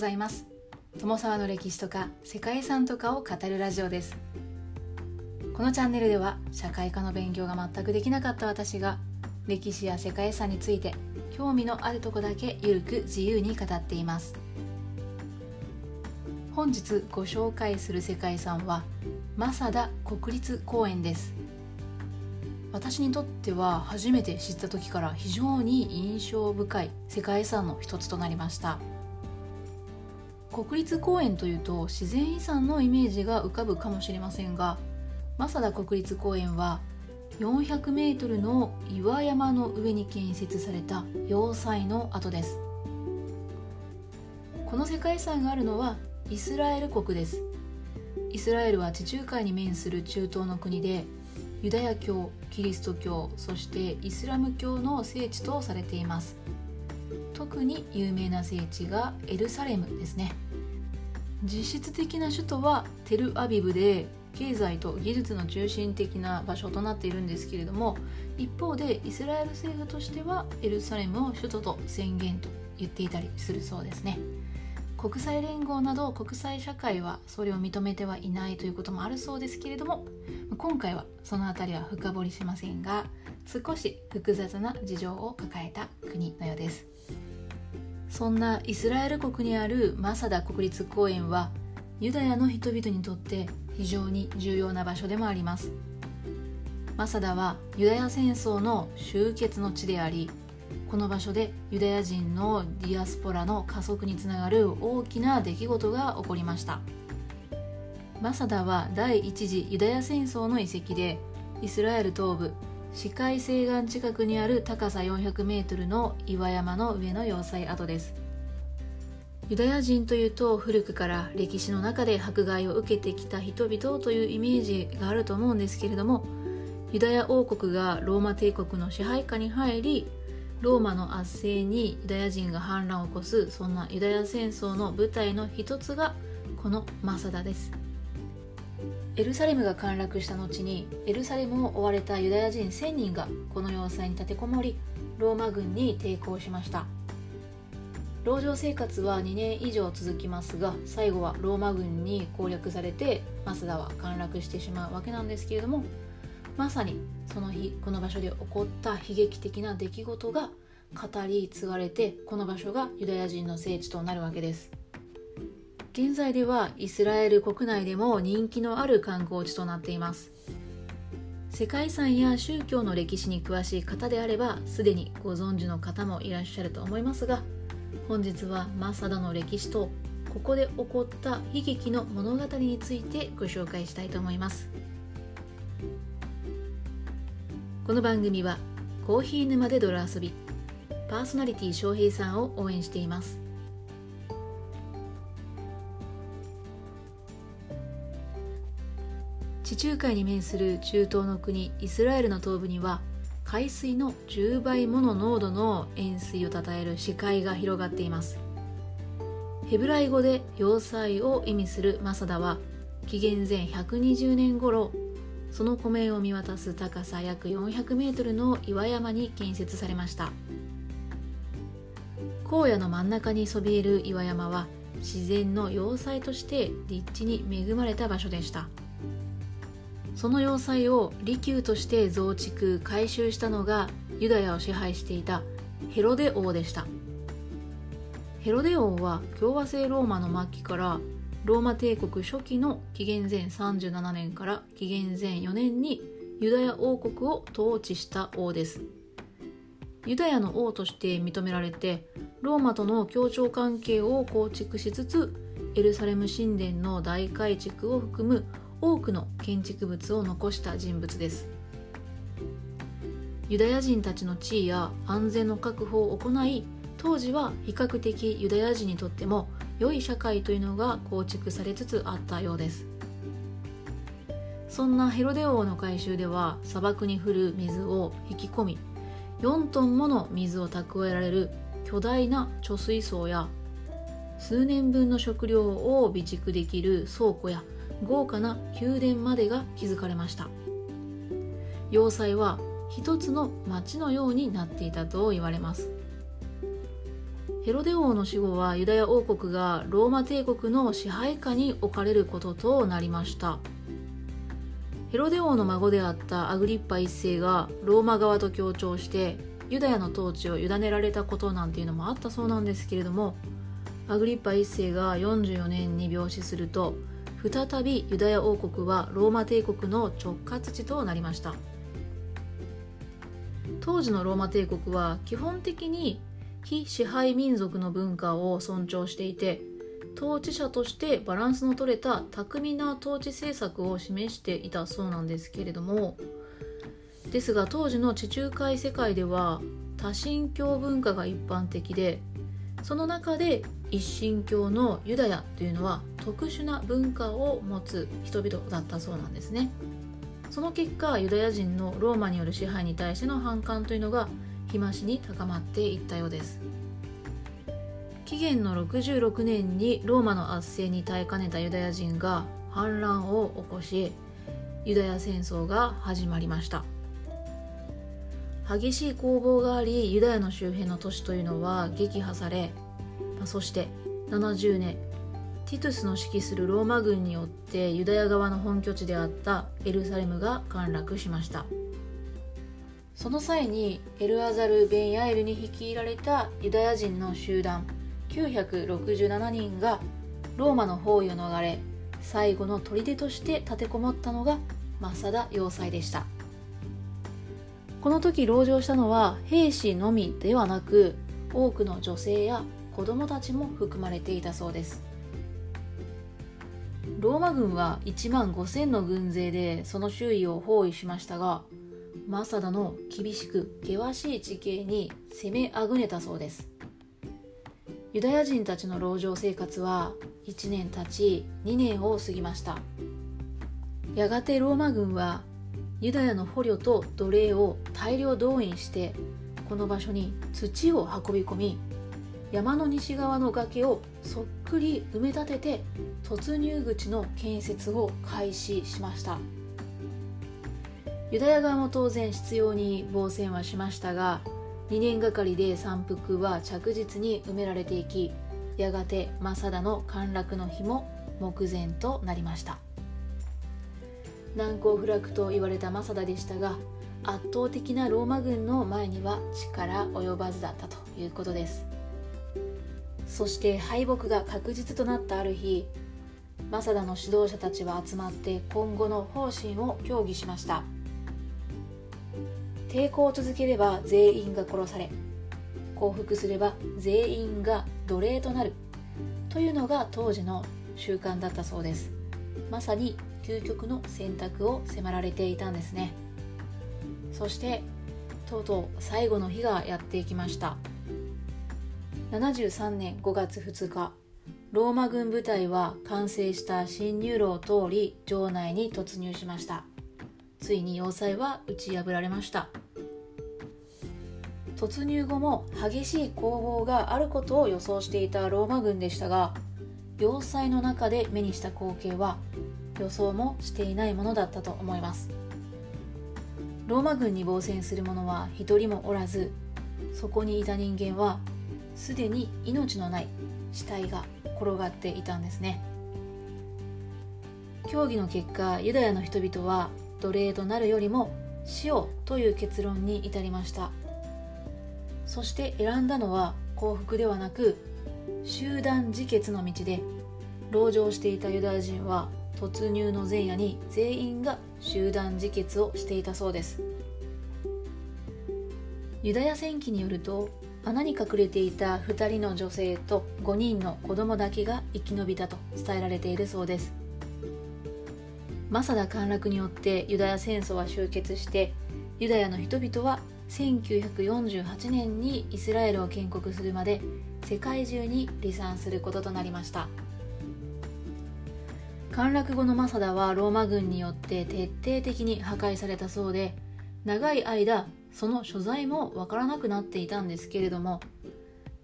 ざいます。友沢の歴史とか世界遺産とかを語るラジオです。このチャンネルでは社会科の勉強が全くできなかった私が歴史や世界遺産について興味のあるとこだけゆるく自由に語っています。本日ご紹介する世界遺産は正田国立公園です。私にとっては初めて知った時から非常に印象深い世界遺産の一つとなりました。国立公園というと自然遺産のイメージが浮かぶかもしれませんが正田国立公園は 400m の岩山の上に建設された要塞の跡です。この世界遺産があるのはイスラエル国です。イスラエルは地中海に面する中東の国でユダヤ教キリスト教そしてイスラム教の聖地とされています。特に有名な聖地がエルサレムですね。実質的な首都はテルアビブで経済と技術の中心的な場所となっているんですけれども一方でイスラエル政府としてはエルサレムを首都と宣言と言っていたりするそうですね。国際連合など国際社会はそれを認めてはいないということもあるそうですけれども今回はその辺りは深掘りしませんが少し複雑な事情を抱えた国のようです。そんなイスラエル国にあるマサダ国立公園はユダヤの人々にとって非常に重要な場所でもあります。マサダはユダヤ戦争の終結の地でありこの場所でユダヤ人のディアスポラの加速につながる大きな出来事が起こりました。マサダは第一次ユダヤ戦争の遺跡でイスラエル東部視界西岸近くにある高さ 400m の岩山の上の要塞跡です。ユダヤ人というと古くから歴史の中で迫害を受けてきた人々というイメージがあると思うんですけれどもユダヤ王国がローマ帝国の支配下に入りローマの圧政にユダヤ人が反乱を起こすそんなユダヤ戦争の舞台の一つがこのマサダです。エルサレムが陥落した後にエルサレムを追われたユダヤ人1000人がこの要塞に立てこもりローマ軍に抵抗しました。籠城生活は2年以上続きますが最後はローマ軍に攻略されてマスダは陥落してしまうわけなんですけれどもまさにその日この場所で起こった悲劇的な出来事が語り継がれてこの場所がユダヤ人の聖地となるわけです。現在ではイスラエル国内でも人気のある観光地となっています。世界遺産や宗教の歴史に詳しい方であればすでにご存知の方もいらっしゃると思いますが本日はマサダの歴史とここで起こった悲劇の物語についてご紹介したいと思います。この番組はコーヒー沼で泥遊びパーソナリティ翔平さんを応援しています。地中海に面する中東の国イスラエルの東部には海水の10倍もの濃度の塩水をたたえる視界が広がっています。ヘブライ語で要塞を意味するマサダは紀元前120年頃その湖面を見渡す高さ約400メートルの岩山に建設されました。荒野の真ん中にそびえる岩山は自然の要塞として立地に恵まれた場所でした。その要塞を利休として増築改修したのがユダヤを支配していたヘロデ王でした。ヘロデ王は共和制ローマの末期からローマ帝国初期の紀元前37年から紀元前4年にユダヤ王国を統治した王です。ユダヤの王として認められてローマとの協調関係を構築しつつエルサレム神殿の大改築を含む多くの建築物を残した人物です。ユダヤ人たちの地位や安全の確保を行い当時は比較的ユダヤ人にとっても良い社会というのが構築されつつあったようです。そんなヘロデ王の改修では砂漠に降る水を引き込み4トンもの水を蓄えられる巨大な貯水槽や数年分の食料を備蓄できる倉庫や豪華な宮殿までが築かれました。要塞は一つの町のようになっていたと言われます。ヘロデ王の死後はユダヤ王国がローマ帝国の支配下に置かれることとなりました。ヘロデ王の孫であったアグリッパ一世がローマ側と協調してユダヤの統治を委ねられたことなんていうのもあったそうなんですけれどもアグリッパ一世が44年に病死すると再びユダヤ王国はローマ帝国の直轄地となりました。当時のローマ帝国は基本的に非支配民族の文化を尊重していて統治者としてバランスの取れた巧みな統治政策を示していたそうなんですけれどもですが当時の地中海世界では多神教文化が一般的でその中で一神教のユダヤというのは特殊な文化を持つ人々だったそうなんですね。その結果ユダヤ人のローマによる支配に対しての反感というのが日増しに高まっていったようです。紀元の66年にローマの圧政に耐えかねたユダヤ人が反乱を起こしユダヤ戦争が始まりました。激しい攻防がありユダヤの周辺の都市というのは撃破されそして70年ティトゥスの指揮するローマ軍によってユダヤ側の本拠地であったエルサレムが陥落しました。その際にエルアザル・ベンヤエルに率いられたユダヤ人の集団967人がローマの包囲を逃れ最後の砦として立てこもったのがマサダ要塞でした。この時籠城したのは兵士のみではなく多くの女性や子供たちも含まれていたそうです。ローマ軍は1万5000の軍勢でその周囲を包囲しましたがマサダの厳しく険しい地形に攻めあぐねたそうです。ユダヤ人たちの籠城生活は1年経ち2年を過ぎました。やがてローマ軍はユダヤの捕虜と奴隷を大量動員してこの場所に土を運び込み山の西側の崖をそっくり埋め立てて突入口の建設を開始しました。ユダヤ側も当然必要に防戦はしましたが2年がかりで山腹は着実に埋められていきやがてマサダの陥落の日も目前となりました。難攻不落と言われたマサダでしたが圧倒的なローマ軍の前には力及ばずだったということです。そして敗北が確実となったある日マサダの指導者たちは集まって今後の方針を協議しました。抵抗を続ければ全員が殺され降伏すれば全員が奴隷となるというのが当時の習慣だったそうです。まさに究極の選択を迫られていたんですね。そしてとうとう最後の日がやってきました。73年5月2日。ローマ軍部隊は完成した侵入路を通り城内に突入しました。ついに要塞は打ち破られました。突入後も激しい攻防があることを予想していたローマ軍でしたが要塞の中で目にした光景は予想もしていないものだったと思います。ローマ軍に防戦する者は一人もおらずそこにいた人間はすでに命のない死体が転がっていたんですね。協議の結果ユダヤの人々は奴隷となるよりも死をという結論に至りました。そして選んだのは幸福ではなく集団自決の道で籠城していたユダヤ人は突入の前夜に全員が集団自決をしていたそうです。ユダヤ戦記によると穴に隠れていた2人の女性と5人の子供だけが生き延びたと伝えられているそうです。マサダ陥落によってユダヤ戦争は終結してユダヤの人々は1948年にイスラエルを建国するまで世界中に離散することとなりました。陥落後のマサダはローマ軍によって徹底的に破壊されたそうで長い間その所在もわからなくなっていたんですけれども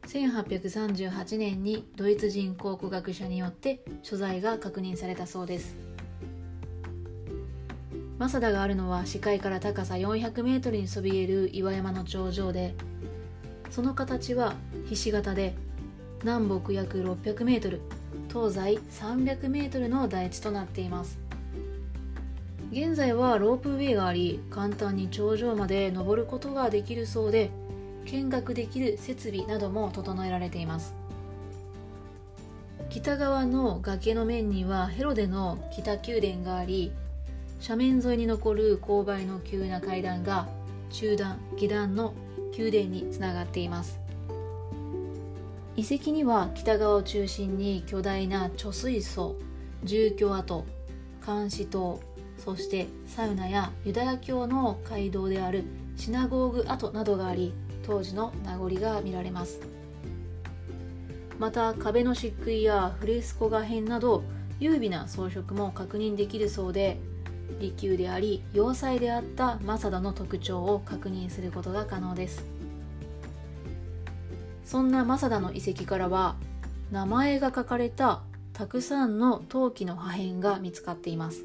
1838年にドイツ人考古学者によって所在が確認されたそうです。マサダがあるのは視界から高さ400メートルにそびえる岩山の頂上でその形はひし形で南北約 600m 東西 300m の台地となっています。現在はロープウェイがあり簡単に頂上まで登ることができるそうで見学できる設備なども整えられています。北側の崖の面にはヘロデの北宮殿があり斜面沿いに残る勾配の急な階段が中段下段の宮殿につながっています。遺跡には北側を中心に巨大な貯水槽住居跡監視塔そしてサウナやユダヤ教の街道であるシナゴーグ跡などがあり当時の名残が見られます。また壁の漆喰やフレスコ画片など優美な装飾も確認できるそうで利休であり要塞であったマサダの特徴を確認することが可能です。そんなマサダの遺跡からは名前が書かれたたくさんの陶器の破片が見つかっています。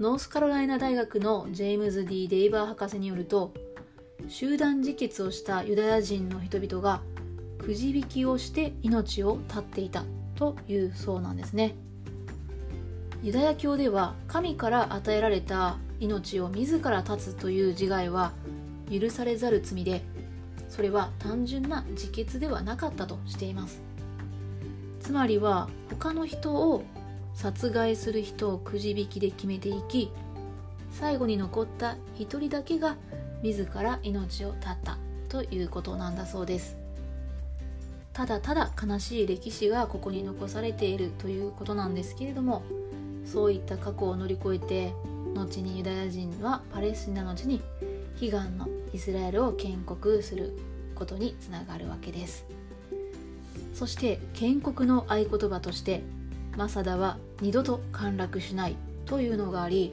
ノースカロライナ大学のジェームズ・ D・ デイバー博士によると集団自決をしたユダヤ人の人々がくじ引きをして命を絶っていたというそうなんですね。ユダヤ教では神から与えられた命を自ら絶つという自害は許されざる罪でそれは単純な自決ではなかったとしています。つまりは他の人を殺害する人をくじ引きで決めていき最後に残った一人だけが自ら命を絶ったということなんだそうです。ただただ悲しい歴史がここに残されているということなんですけれどもそういった過去を乗り越えて後にユダヤ人はパレスチナの地に悲願のイスラエルを建国することにつながるわけです。そして建国の合言葉としてマサダは二度と陥落しないというのがあり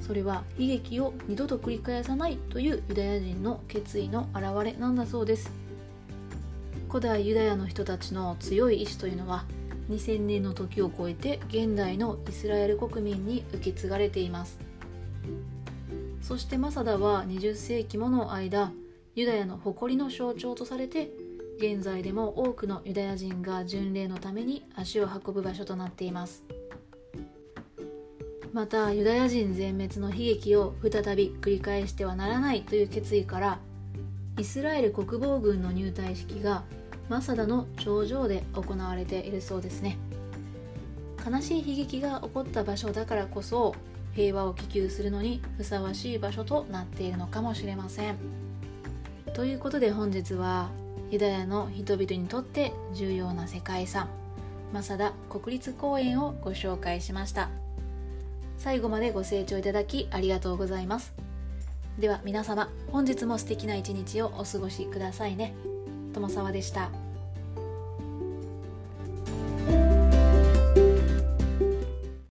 それは悲劇を二度と繰り返さないというユダヤ人の決意の表れなんだそうです。古代ユダヤの人たちの強い意志というのは2000年の時を超えて現代のイスラエル国民に受け継がれています。そしてマサダは20世紀もの間ユダヤの誇りの象徴とされて現在でも多くのユダヤ人が巡礼のために足を運ぶ場所となっています。またユダヤ人全滅の悲劇を再び繰り返してはならないという決意からイスラエル国防軍の入隊式がマサダの頂上で行われているそうですね。悲しい悲劇が起こった場所だからこそ平和を希求するのにふさわしい場所となっているのかもしれません。ということで本日はユダヤの人々にとって重要な世界遺産マサダ国立公園をご紹介しました。最後までご清聴いただきありがとうございます。では皆様本日も素敵な一日をお過ごしくださいね。友沢でした。